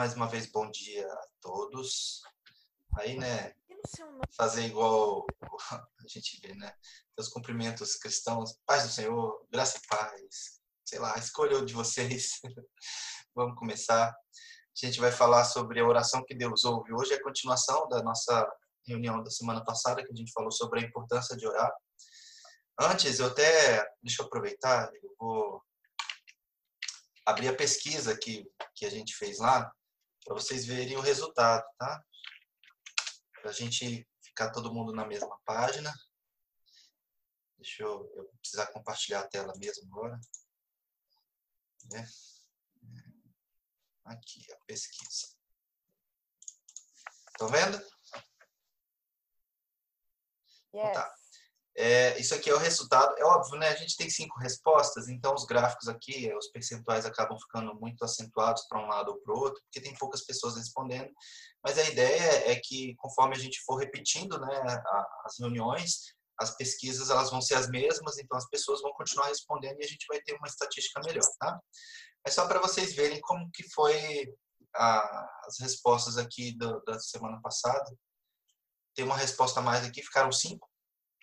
mais uma vez bom dia a todos. Aí, né, fazer igual a gente vê, né? Os cumprimentos cristãos, paz do Senhor, graça e paz. Sei lá, escolha de vocês. Vamos começar. A gente vai falar sobre a oração que Deus ouve. Hoje é a continuação da nossa reunião da semana passada, que a gente falou sobre a importância de orar. Antes, eu até, deixa eu aproveitar, eu vou abrir a pesquisa que, que a gente fez lá, para vocês verem o resultado, tá? Para a gente ficar todo mundo na mesma página. Deixa eu, eu precisar compartilhar a tela mesmo agora. Né? Aqui, a pesquisa. Estão vendo? Yes. Então tá. É, isso aqui é o resultado. É óbvio, né? A gente tem cinco respostas, então os gráficos aqui, os percentuais acabam ficando muito acentuados para um lado ou para o outro, porque tem poucas pessoas respondendo. Mas a ideia é que, conforme a gente for repetindo né, as reuniões, as pesquisas elas vão ser as mesmas, então as pessoas vão continuar respondendo e a gente vai ter uma estatística melhor, tá? É só para vocês verem como que foi a, as respostas aqui do, da semana passada. Tem uma resposta a mais aqui, ficaram cinco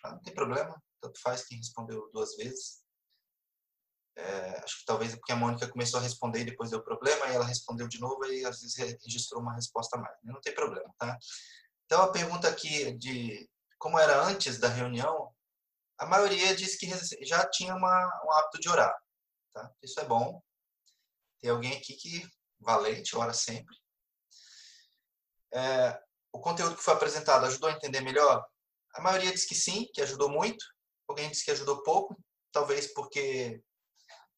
não tem problema, tanto faz quem respondeu duas vezes. É, acho que talvez porque a Mônica começou a responder e depois deu problema, e ela respondeu de novo e às vezes registrou uma resposta a mais. Né? Não tem problema, tá? Então a pergunta aqui de como era antes da reunião, a maioria disse que já tinha uma, um hábito de orar, tá? Isso é bom. Tem alguém aqui que valente, ora sempre. É, o conteúdo que foi apresentado ajudou a entender melhor? A maioria diz que sim, que ajudou muito. Alguém diz que ajudou pouco, talvez porque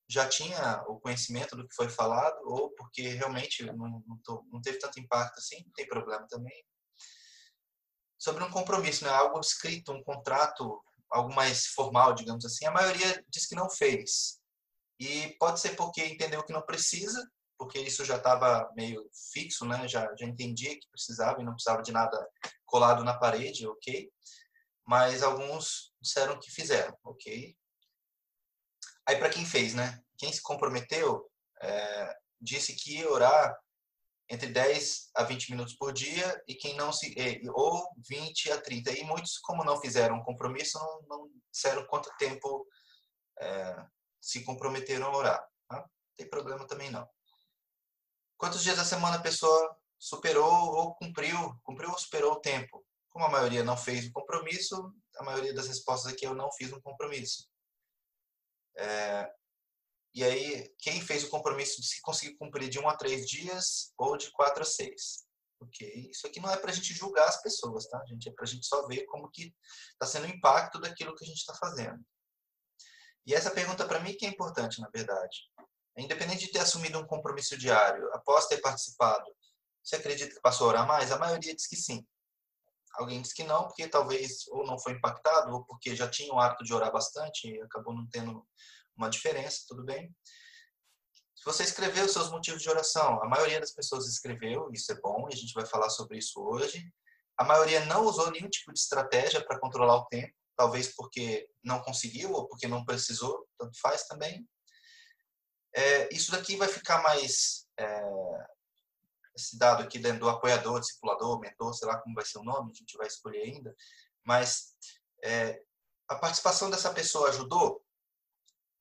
já tinha o conhecimento do que foi falado ou porque realmente não, não, tô, não teve tanto impacto assim, não tem problema também. Sobre um compromisso, né? algo escrito, um contrato, algo mais formal, digamos assim, a maioria diz que não fez. E pode ser porque entendeu que não precisa, porque isso já estava meio fixo, né? já, já entendia que precisava e não precisava de nada colado na parede, ok? Mas alguns disseram que fizeram, ok? Aí para quem fez, né? Quem se comprometeu é, disse que ia orar entre 10 a 20 minutos por dia e quem não se ou 20 a 30 e muitos como não fizeram um compromisso não, não disseram quanto tempo é, se comprometeram a orar tá? não tem problema também não quantos dias da semana a pessoa superou ou cumpriu cumpriu ou superou o tempo como a maioria não fez o compromisso, a maioria das respostas aqui eu não fiz um compromisso. É, e aí, quem fez o compromisso de se conseguir cumprir de um a três dias ou de quatro a seis? Ok? Isso aqui não é para a gente julgar as pessoas, tá, gente? É para a gente só ver como que está sendo o impacto daquilo que a gente está fazendo. E essa pergunta para mim que é importante, na verdade. Independente de ter assumido um compromisso diário, após ter participado, você acredita que passou a orar mais? A maioria diz que sim. Alguém diz que não, porque talvez ou não foi impactado, ou porque já tinha o hábito de orar bastante e acabou não tendo uma diferença, tudo bem. Se você escreveu os seus motivos de oração, a maioria das pessoas escreveu, isso é bom, e a gente vai falar sobre isso hoje. A maioria não usou nenhum tipo de estratégia para controlar o tempo, talvez porque não conseguiu ou porque não precisou, tanto faz também. É, isso daqui vai ficar mais é, esse dado aqui dentro do apoiador, discipulador, mentor, sei lá como vai ser o nome, a gente vai escolher ainda, mas é, a participação dessa pessoa ajudou?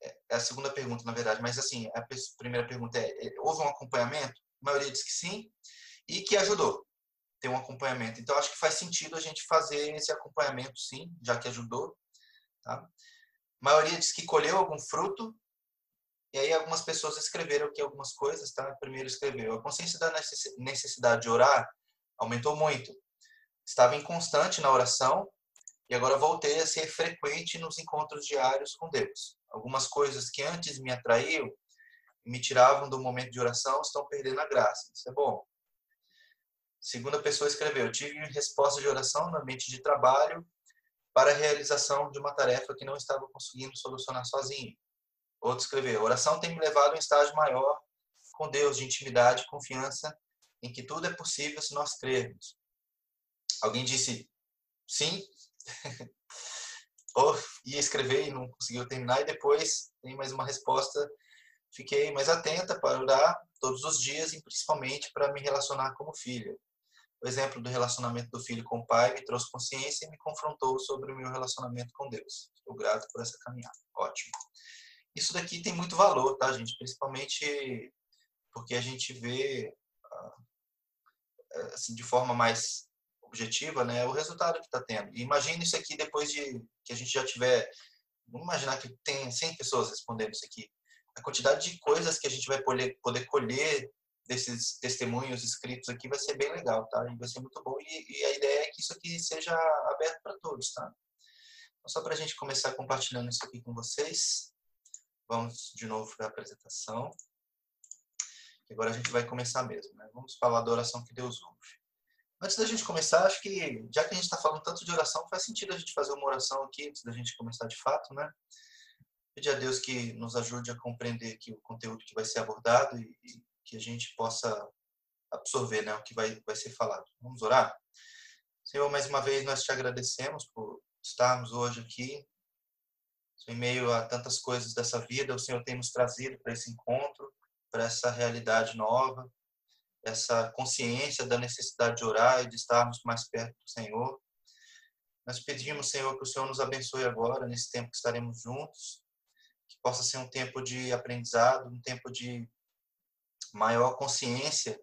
É, é a segunda pergunta, na verdade, mas assim, a primeira pergunta é, é, houve um acompanhamento? A maioria diz que sim, e que ajudou ter um acompanhamento. Então, acho que faz sentido a gente fazer esse acompanhamento, sim, já que ajudou. Tá? A maioria diz que colheu algum fruto, e aí algumas pessoas escreveram aqui algumas coisas, tá? Primeiro escreveu: a consciência da necessidade de orar aumentou muito. Estava inconstante na oração e agora voltei a ser frequente nos encontros diários com Deus. Algumas coisas que antes me atraíam e me tiravam do momento de oração estão perdendo a graça. Isso é bom. Segunda pessoa escreveu: tive resposta de oração no ambiente de trabalho para a realização de uma tarefa que não estava conseguindo solucionar sozinho. Outro escreveu: oração tem me levado a um estágio maior com Deus, de intimidade confiança em que tudo é possível se nós crermos. Alguém disse sim, ou ia escrever e não conseguiu terminar, e depois tem mais uma resposta fiquei mais atenta para orar todos os dias e principalmente para me relacionar como filha. O exemplo do relacionamento do filho com o pai me trouxe consciência e me confrontou sobre o meu relacionamento com Deus. Estou grato por essa caminhada. Ótimo. Isso daqui tem muito valor, tá, gente? Principalmente porque a gente vê ah, assim, de forma mais objetiva, né, o resultado que está tendo. E imagine isso aqui depois de que a gente já tiver, vamos imaginar que tem 100 pessoas respondendo isso aqui. A quantidade de coisas que a gente vai poder, poder colher desses testemunhos escritos aqui vai ser bem legal, tá? E vai ser muito bom. E, e a ideia é que isso aqui seja aberto para todos, tá? Então, só para a gente começar compartilhando isso aqui com vocês, vamos de novo para a apresentação. Agora a gente vai começar mesmo, né? Vamos falar da oração que Deus ouve. Antes da gente começar, acho que, já que a gente está falando tanto de oração, faz sentido a gente fazer uma oração aqui, antes da gente começar de fato, né? Pedir a Deus que nos ajude a compreender aqui o conteúdo que vai ser abordado e, e que a gente possa absorver né, o que vai, vai ser falado. Vamos orar? Senhor, mais uma vez nós te agradecemos por estarmos hoje aqui. Em meio a tantas coisas dessa vida, o Senhor tem nos trazido para esse encontro, para essa realidade nova, essa consciência da necessidade de orar e de estarmos mais perto do Senhor. Nós pedimos, Senhor, que o Senhor nos abençoe agora, nesse tempo que estaremos juntos, que possa ser um tempo de aprendizado, um tempo de maior consciência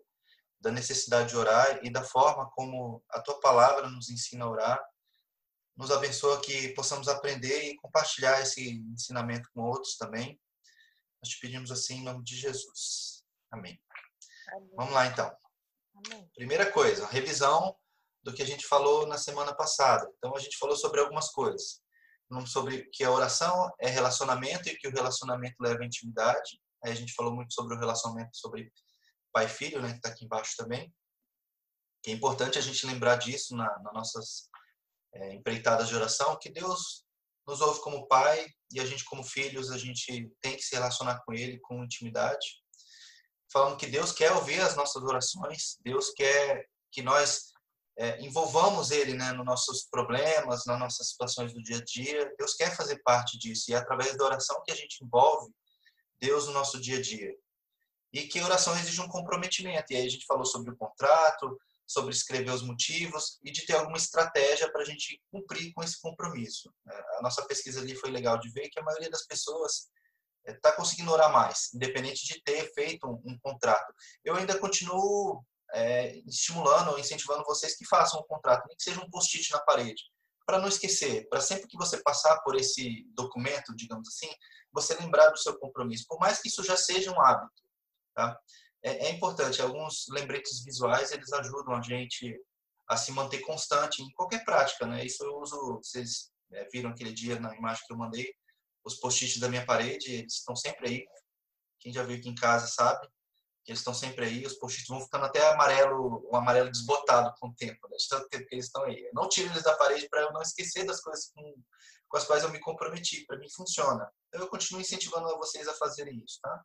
da necessidade de orar e da forma como a tua palavra nos ensina a orar. Nos abençoa que possamos aprender e compartilhar esse ensinamento com outros também. Nós te pedimos assim em nome de Jesus. Amém. Amém. Vamos lá então. Amém. Primeira coisa, revisão do que a gente falou na semana passada. Então a gente falou sobre algumas coisas. Sobre que a oração é relacionamento e que o relacionamento leva à intimidade. Aí a gente falou muito sobre o relacionamento sobre pai e filho, né, que está aqui embaixo também. Que é importante a gente lembrar disso na, nas nossas é, empreitadas de oração, que Deus nos ouve como pai e a gente como filhos, a gente tem que se relacionar com ele com intimidade. Falando que Deus quer ouvir as nossas orações, Deus quer que nós é, envolvamos ele né, nos nossos problemas, nas nossas situações do dia a dia. Deus quer fazer parte disso e é através da oração que a gente envolve Deus no nosso dia a dia. E que oração exige um comprometimento. E aí a gente falou sobre o contrato, sobre escrever os motivos e de ter alguma estratégia para a gente cumprir com esse compromisso. A nossa pesquisa ali foi legal de ver que a maioria das pessoas está eh, conseguindo orar mais, independente de ter feito um, um contrato. Eu ainda continuo é, estimulando, incentivando vocês que façam um contrato, nem que seja um post-it na parede, para não esquecer, para sempre que você passar por esse documento, digamos assim, você lembrar do seu compromisso, por mais que isso já seja um hábito. Tá? É, é importante, alguns lembretes visuais, eles ajudam a gente a se manter constante em qualquer prática, né? Isso eu uso, vocês é, viram aquele dia na imagem que eu mandei, os post-its da minha parede, eles estão sempre aí. Quem já viu aqui em casa sabe que eles estão sempre aí, os post-its vão ficando até amarelo, um amarelo desbotado com o tempo, né? de tanto tempo que eles estão aí. Eu não tiro eles da parede para eu não esquecer das coisas com, com as quais eu me comprometi. Para mim funciona. Então eu continuo incentivando vocês a fazerem isso, tá?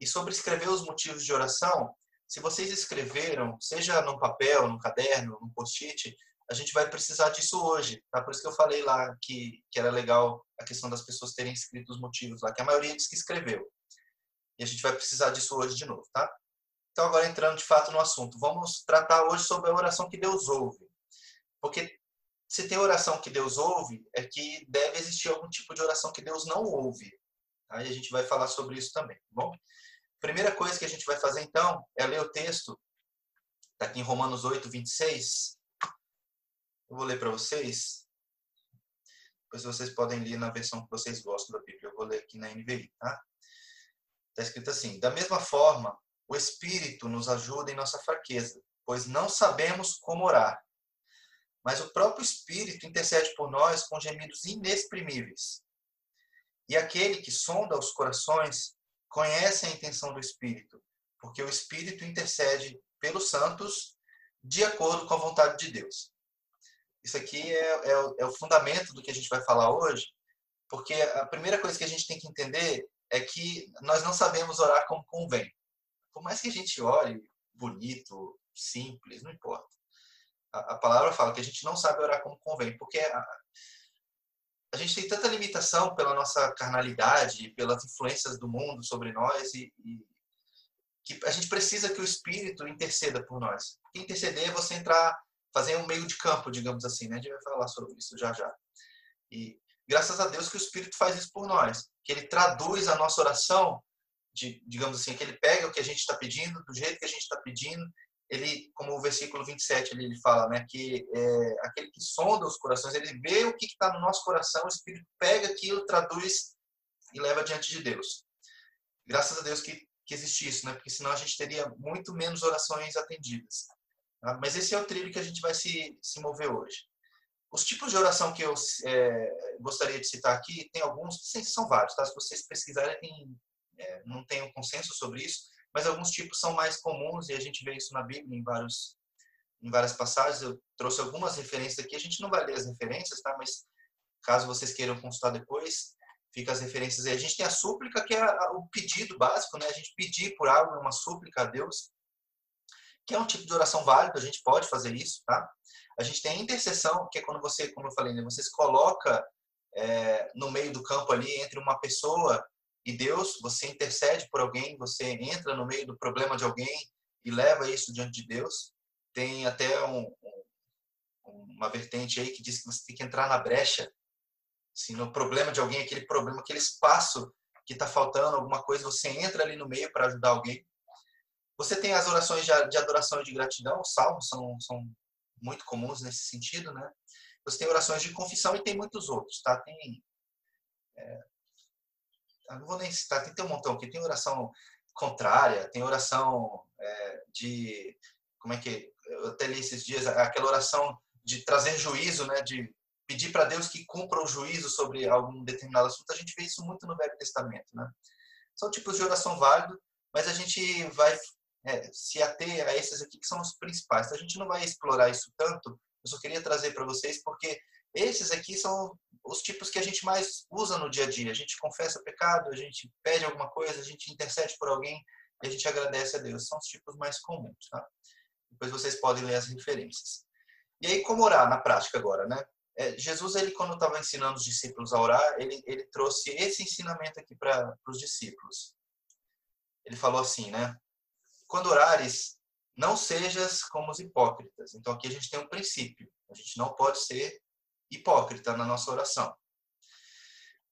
E sobre escrever os motivos de oração, se vocês escreveram, seja no papel, no caderno, no post-it, a gente vai precisar disso hoje, tá? Por isso que eu falei lá que, que era legal a questão das pessoas terem escrito os motivos lá, que a maioria diz que escreveu. E a gente vai precisar disso hoje de novo, tá? Então, agora entrando de fato no assunto, vamos tratar hoje sobre a oração que Deus ouve. Porque se tem oração que Deus ouve, é que deve existir algum tipo de oração que Deus não ouve. Aí a gente vai falar sobre isso também, tá bom? Primeira coisa que a gente vai fazer então é ler o texto, está aqui em Romanos 8, 26. Eu vou ler para vocês. Depois vocês podem ler na versão que vocês gostam da Bíblia. Eu vou ler aqui na NVI, tá? Está escrito assim: Da mesma forma, o Espírito nos ajuda em nossa fraqueza, pois não sabemos como orar. Mas o próprio Espírito intercede por nós com gemidos inexprimíveis. E aquele que sonda os corações conhece a intenção do Espírito, porque o Espírito intercede pelos santos de acordo com a vontade de Deus. Isso aqui é, é, é o fundamento do que a gente vai falar hoje, porque a primeira coisa que a gente tem que entender é que nós não sabemos orar como convém. Por mais que a gente ore bonito, simples, não importa. A, a palavra fala que a gente não sabe orar como convém, porque a, a gente tem tanta limitação pela nossa carnalidade, pelas influências do mundo sobre nós e, e que a gente precisa que o Espírito interceda por nós. Porque interceder é você entrar, fazer um meio de campo, digamos assim, né? A gente vai falar sobre isso já já. E graças a Deus que o Espírito faz isso por nós, que ele traduz a nossa oração, de, digamos assim, que ele pega o que a gente está pedindo, do jeito que a gente está pedindo, ele, como o versículo 27 ali, ele fala, né, que é, aquele que sonda os corações, ele vê o que está no nosso coração, o Espírito pega aquilo, traduz e leva diante de Deus. Graças a Deus que, que existe isso, né, porque senão a gente teria muito menos orações atendidas. Tá? Mas esse é o trilho que a gente vai se, se mover hoje. Os tipos de oração que eu é, gostaria de citar aqui, tem alguns, são vários, tá? Se vocês pesquisarem, tem, é, não tem um consenso sobre isso, mas alguns tipos são mais comuns e a gente vê isso na Bíblia em vários em várias passagens. Eu trouxe algumas referências aqui. A gente não vai ler as referências, tá? Mas caso vocês queiram consultar depois, fica as referências aí. A gente tem a súplica, que é o pedido básico, né? A gente pedir por algo, uma súplica a Deus, que é um tipo de oração válido, a gente pode fazer isso, tá? A gente tem a intercessão, que é quando você, como eu falei, né? você se coloca é, no meio do campo ali entre uma pessoa e Deus, você intercede por alguém, você entra no meio do problema de alguém e leva isso diante de Deus. Tem até um, um, uma vertente aí que diz que você tem que entrar na brecha, assim, no problema de alguém, aquele problema, aquele espaço que está faltando alguma coisa, você entra ali no meio para ajudar alguém. Você tem as orações de adoração e de gratidão, os salmos são, são muito comuns nesse sentido, né? Você tem orações de confissão e tem muitos outros, tá? Tem é, não vou nem citar, tem, tem um montão aqui. Tem oração contrária, tem oração é, de. Como é que. Eu até li esses dias, aquela oração de trazer juízo, né? De pedir para Deus que cumpra o juízo sobre algum determinado assunto. A gente vê isso muito no Velho Testamento, né? São tipos de oração válido, mas a gente vai é, se ater a esses aqui que são os principais. Então, a gente não vai explorar isso tanto. Eu só queria trazer para vocês porque esses aqui são os tipos que a gente mais usa no dia a dia. A gente confessa pecado, a gente pede alguma coisa, a gente intercede por alguém e a gente agradece a Deus. São os tipos mais comuns, tá? Depois vocês podem ler as referências. E aí, como orar na prática agora, né? É, Jesus, ele quando estava ensinando os discípulos a orar, ele, ele trouxe esse ensinamento aqui para os discípulos. Ele falou assim, né? Quando orares, não sejas como os hipócritas. Então aqui a gente tem um princípio. A gente não pode ser hipócrita na nossa oração.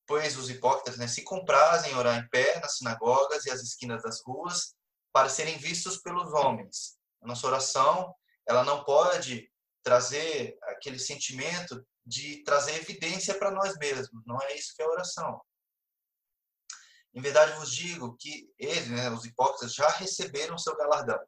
Pois os hipócritas né, se comprazem em orar em pé nas sinagogas e as esquinas das ruas para serem vistos pelos homens. A nossa oração, ela não pode trazer aquele sentimento de trazer evidência para nós mesmos. Não é isso que é oração. Em verdade vos digo que eles, né, os hipócritas, já receberam seu galardão.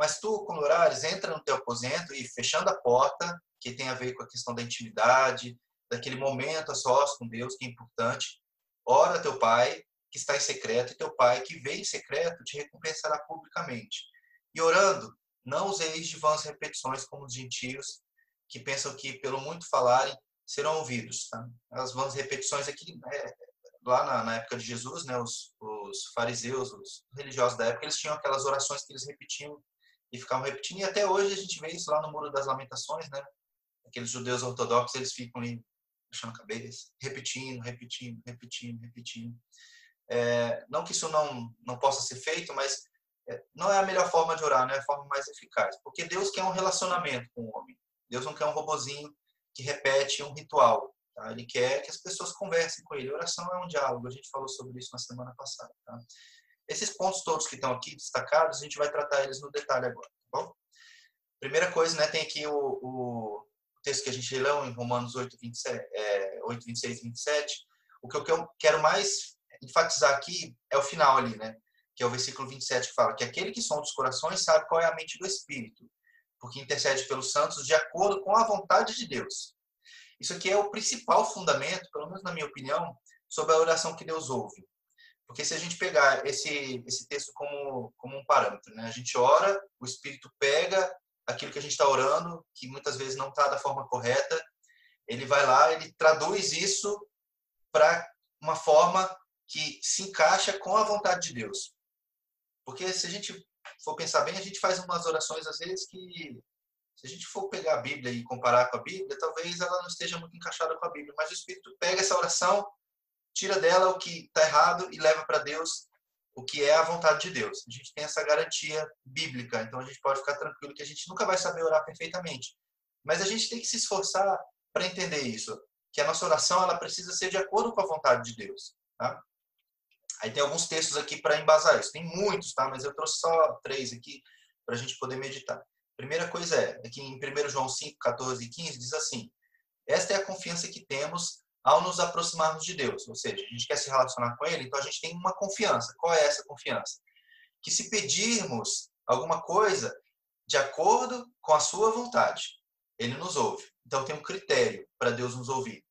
Mas tu, quando orares, entra no teu aposento e, fechando a porta, que tem a ver com a questão da intimidade, daquele momento a sós com Deus, que é importante. Ora teu Pai, que está em secreto, e teu Pai, que vem em secreto, te recompensará publicamente. E orando, não useis de vãs repetições como os gentios, que pensam que, pelo muito falarem, serão ouvidos. Tá? As vãs repetições aqui, é, lá na, na, época de Jesus, né, os, os fariseus, os religiosos da época, eles tinham aquelas orações que eles repetiam e ficavam repetindo. E até hoje a gente vê isso lá no Muro das Lamentações, né? aqueles judeus ortodoxos, eles ficam ali puxando a cabeça, repetindo, repetindo, repetindo, repetindo. É, não que isso não, não possa ser feito, mas é, não é a melhor forma de orar, não é a forma mais eficaz. Porque Deus quer um relacionamento com o homem. Deus não quer um robozinho que repete um ritual. Tá? Ele quer que as pessoas conversem com ele. Oração é um diálogo. A gente falou sobre isso na semana passada. Tá? Esses pontos todos que estão aqui destacados, a gente vai tratar eles no detalhe agora. Tá bom? Primeira coisa, né, tem aqui o, o texto que a gente leu em Romanos 8, 27, é, 8 26 e 27, o que eu quero mais enfatizar aqui é o final ali, né? Que é o versículo 27 que fala que aquele que som dos corações sabe qual é a mente do Espírito, porque intercede pelos santos de acordo com a vontade de Deus. Isso aqui é o principal fundamento, pelo menos na minha opinião, sobre a oração que Deus ouve. Porque se a gente pegar esse, esse texto como, como um parâmetro, né? a gente ora, o Espírito pega aquilo que a gente está orando, que muitas vezes não está da forma correta, ele vai lá, ele traduz isso para uma forma que se encaixa com a vontade de Deus. Porque se a gente for pensar bem, a gente faz umas orações às vezes que Se a gente for pegar a Bíblia e comparar com a Bíblia, talvez ela não esteja muito encaixada com a Bíblia, mas o Espírito pega essa oração, tira dela o que está errado e leva para Deus o que é a vontade de Deus. A gente tem essa garantia bíblica, então a gente pode ficar tranquilo que a gente nunca vai saber orar perfeitamente. Mas a gente tem que se esforçar para entender isso, que a nossa oração ela precisa ser de acordo com a vontade de Deus. Tá? Aí tem alguns textos aqui para embasar isso. Tem muitos, tá? Mas eu trouxe só três aqui para a gente poder meditar. Primeira coisa é, aqui em 1 João 5, 14 e 15, diz assim: Esta é a confiança que temos ao nos aproximarmos de Deus. Ou seja, a gente quer se relacionar com Ele, então a gente tem uma confiança. Qual é essa confiança? Que se pedirmos alguma coisa de acordo com a Sua vontade, Ele nos ouve. Então tem um critério para Deus nos ouvir.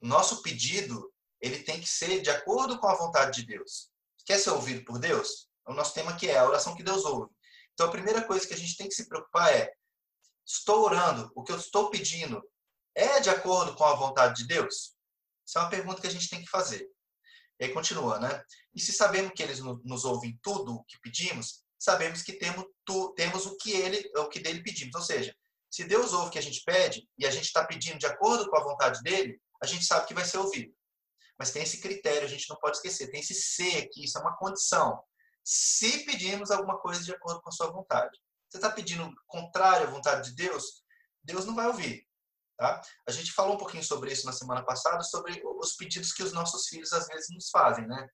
Nosso pedido ele tem que ser de acordo com a vontade de Deus. Quer ser ouvido por Deus? O nosso tema aqui é a oração que Deus ouve. Então, a primeira coisa que a gente tem que se preocupar é: estou orando, o que eu estou pedindo é de acordo com a vontade de Deus? Isso é uma pergunta que a gente tem que fazer. E aí continua, né? E se sabemos que eles nos ouvem tudo o que pedimos, sabemos que temos, tu, temos o que ele, o que dele pedimos. Ou seja, se Deus ouve o que a gente pede e a gente está pedindo de acordo com a vontade dele, a gente sabe que vai ser ouvido. Mas tem esse critério, a gente não pode esquecer, tem esse C aqui, isso é uma condição. Se pedirmos alguma coisa de acordo com a sua vontade. Você está pedindo contrário à vontade de Deus, Deus não vai ouvir. Tá? A gente falou um pouquinho sobre isso na semana passada, sobre os pedidos que os nossos filhos às vezes nos fazem, né?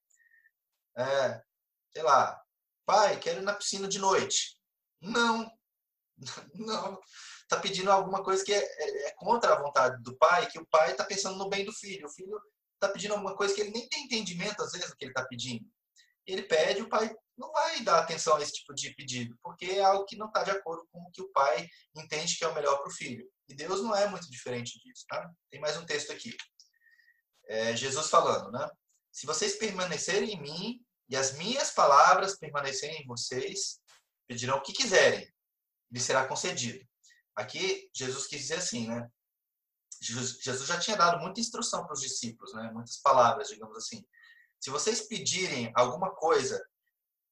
É, sei lá, pai, quero ir na piscina de noite. Não, não. Está pedindo alguma coisa que é, é, é, contra a vontade do pai, que o pai está pensando no bem do filho. O filho está pedindo alguma coisa que ele nem tem entendimento, às vezes, do que ele está pedindo. Ele pede, o pai não vai dar atenção a esse tipo de pedido, porque é algo que não está de acordo com o que o pai entende que é o melhor para o filho. E Deus não é muito diferente disso. Tá? Tem mais um texto aqui. É Jesus falando, né? Se vocês permanecerem em mim e as minhas palavras permanecerem em vocês, pedirão o que quiserem, lhe será concedido. Aqui, Jesus quis dizer assim, né? Jesus já tinha dado muita instrução para os discípulos, né? muitas palavras, digamos assim. Se vocês pedirem alguma coisa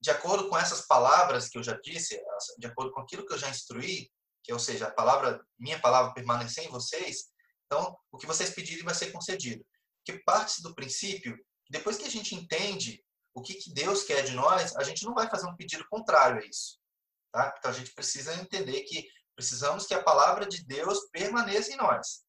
de acordo com essas palavras que eu já disse, de acordo com aquilo que eu já instruí, que ou seja, a palavra, minha palavra permanecer em vocês, então o que vocês pedirem vai ser concedido. Porque parte do princípio, depois que a gente entende o que, que Deus quer de nós, a gente não vai fazer um pedido contrário a isso. Tá? Então a gente precisa entender que precisamos que a palavra de Deus permaneça em nós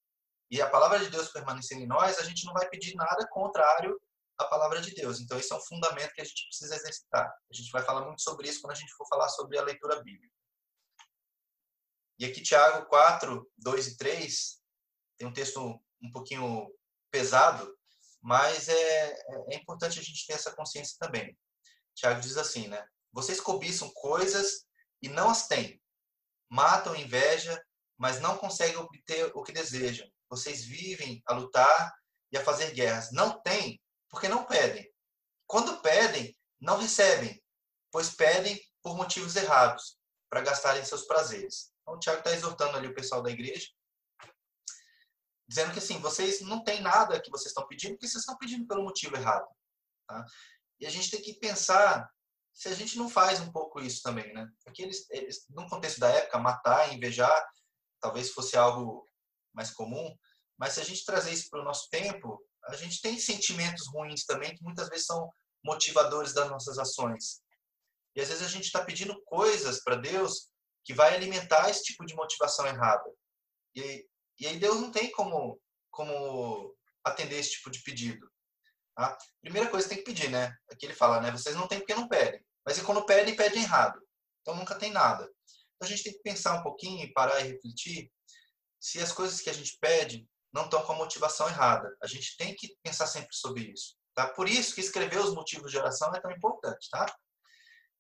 e a palavra de Deus permanecer em nós, a gente não vai pedir nada contrário à palavra de Deus. Então, esse é um fundamento que a gente precisa exercitar. A gente vai falar muito sobre isso quando a gente for falar sobre a leitura bíblica. E aqui, Tiago 4, 2 e 3, tem um texto um pouquinho pesado, mas é, é importante a gente ter essa consciência também. Tiago diz assim, né? Vocês cobiçam coisas e não as têm. Matam inveja, mas não conseguem obter o que desejam vocês vivem a lutar e a fazer guerras. Não tem, porque não pedem. Quando pedem, não recebem, pois pedem por motivos errados, para gastarem seus prazeres. Então, o Tiago está exortando ali o pessoal da igreja, dizendo que assim, vocês não têm nada que vocês estão pedindo, porque vocês estão pedindo pelo motivo errado. Tá? E a gente tem que pensar se a gente não faz um pouco isso também, né? Porque eles, eles no contexto da época, matar, invejar, talvez fosse algo mais comum. Mas se a gente trazer isso para o nosso tempo, a gente tem sentimentos ruins também que muitas vezes são motivadores das nossas ações. E às vezes a gente está pedindo coisas para Deus que vai alimentar esse tipo de motivação errada. E, e aí Deus não tem como, como atender esse tipo de pedido. Tá? Primeira coisa tem que pedir, né? Aqui ele fala, né? Vocês não têm porque não pedem. Mas e quando pedem, pedem errado. Então nunca tem nada. Então a gente tem que pensar um pouquinho, parar e refletir se as coisas que a gente pede não estão com a motivação errada. A gente tem que pensar sempre sobre isso. Tá? Por isso que escrever os motivos de oração é tão importante. Tá?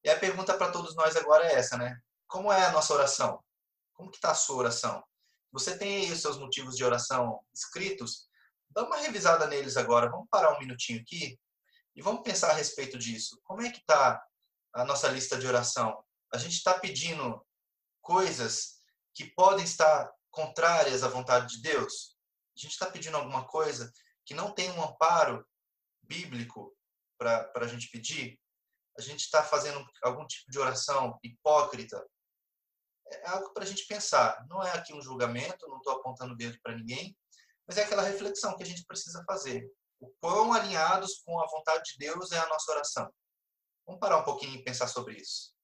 E a pergunta para todos nós agora é essa, né? Como é a nossa oração? Como que está a sua oração? Você tem aí os seus motivos de oração escritos? Dá uma revisada neles agora. Vamos parar um minutinho aqui e vamos pensar a respeito disso. Como é que está a nossa lista de oração? A gente está pedindo coisas que podem estar contrárias à vontade de Deus? A gente está pedindo alguma coisa que não tem um amparo bíblico para a gente pedir? A gente está fazendo algum tipo de oração hipócrita? é algo para a gente pensar. Não é aqui um julgamento, não estou apontando o dedo para ninguém, mas é aquela reflexão que a gente precisa fazer. O quão alinhados com a vontade de Deus é a nossa oração. Vamos parar um pouquinho e pensar sobre isso.